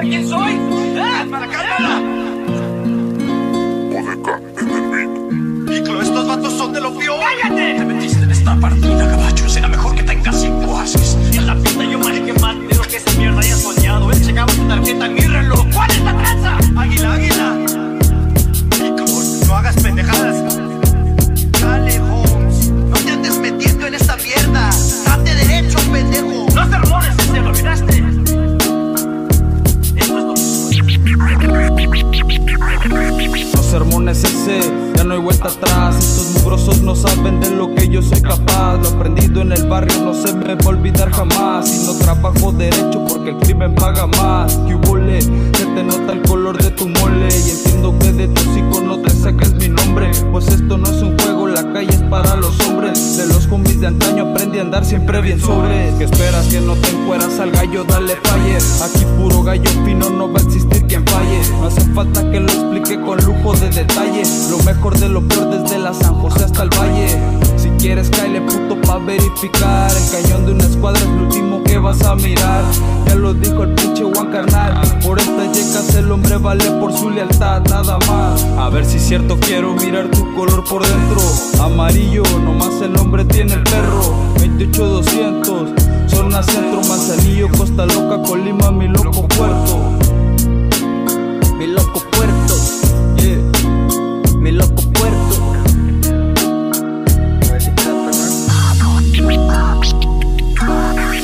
sabe quién soy? ¡Eh! ¡Para acá, Odeca en el beat. Estos vatos son de lo peor. ¡Cállate! Te metiste en esta partida, caballo. Será mejor que tengas cinco ases. En la pista yo manejé más de lo que esa mierda haya soñado. Él checaba su tarjeta en mi reloj. ¿Cuál es la tranza? Águila, águila. Iclo, no hagas pendejadas. Ya no hay vuelta atrás. Estos mugrosos no saben de lo que yo soy capaz. Lo aprendido en el barrio no se me va a olvidar jamás. Y no trabajo derecho porque el crimen paga más. Que se te nota el color de tu mole. Y entiendo que de tu hocico siempre bien sobre. Que esperas que no te encueras al gallo, dale falle. Aquí puro gallo fino, no va a existir quien falle. No hace falta que lo explique con lujo de detalle. Lo mejor de lo peor desde la San José hasta el valle. Si quieres, caile puto pa' verificar. El cañón de una escuadra es lo último que vas a mirar. Ya lo dijo el pinche Juan Carnal. Por estas yecas el hombre vale por su lealtad, nada más. A ver si es cierto, quiero mirar tu color por dentro. Amarillo, nomás el hombre tiene el perro. 28200, zona centro, Manzanillo, Costa Loca, Colima, mi loco puerto. Mi loco puerto, yeah. Mi loco puerto.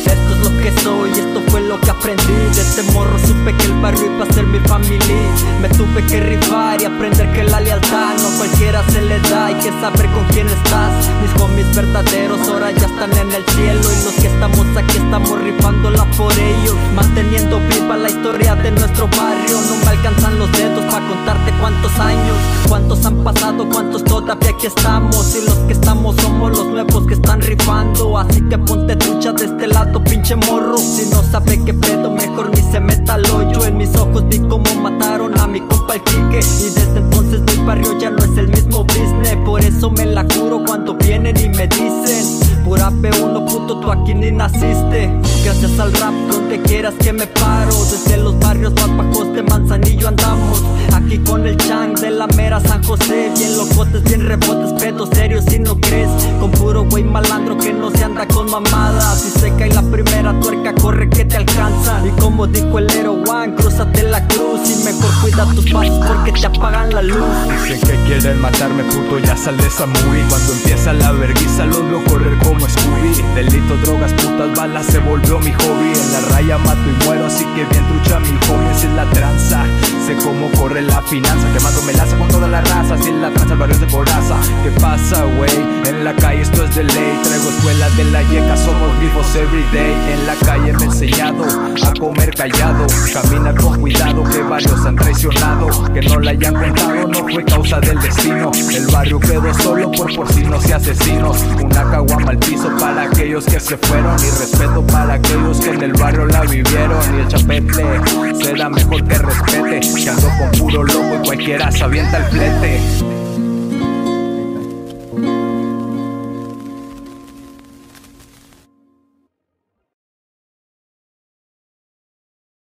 Esto es lo que soy, esto fue lo que aprendí De este morro supe que el barrio iba a ser mi familia Me tuve que rifar y aprender que la lealtad No cualquiera se le da, hay que saber con quién estás Mis homies verdaderos ahora ya están en el cielo Y los que estamos aquí estamos rifándola por ellos Manteniendo viva la historia de nuestro barrio. No me alcanzan los dedos para contarte cuántos años Cuántos han pasado, cuántos todavía aquí estamos. Y los que estamos somos los nuevos que están rifando Así que ponte trucha de este lado, pinche morro. Si no sabe qué pedo, mejor ni se meta al hoyo. En mis ojos vi cómo mataron a mi compa el Quique Y desde entonces mi barrio ya no es el mismo business. Por eso me la curo cuando vienen y me dicen Pura P1 puto, tú aquí ni naciste. Gracias al rap, donde quieras que me paro. Desde los barrios más bajos de Manzanillo andamos. Aquí con el chang de la mera San José. Bien locotes, bien rebotes, pedos serios si no crees. Con puro güey malandro que no se anda con mamadas. Si se cae la primera tuerca, corre que te alcanza como dijo el Hero One, cruzate la cruz Y mejor cuida tus pasos porque te apagan la luz. Dicen que quieren matarme, puto, ya sal de esa Cuando empieza la verguiza los veo correr como Scooby. Delitos, drogas, putas, balas, se volvió mi hobby. En la raya mato y muero, así que bien trucha mi hobby. Así es la tranza, sé cómo corre la finanza Quemando melaza con toda la raza, así es la tranza, el barrio de coraza. ¿Qué pasa, wey? En la calle esto es de ley. Traigo escuela de la yeca, somos vivos everyday. En la calle me he enseñado a comer callado Camina con cuidado, que varios han traicionado Que no la hayan contado, no fue causa del destino. El barrio quedó solo por porcinos y asesinos Una caguama al piso para aquellos que se fueron Y respeto para aquellos que en el barrio la vivieron Y el chapete será mejor que respete Que ando con puro loco y cualquiera se avienta el flete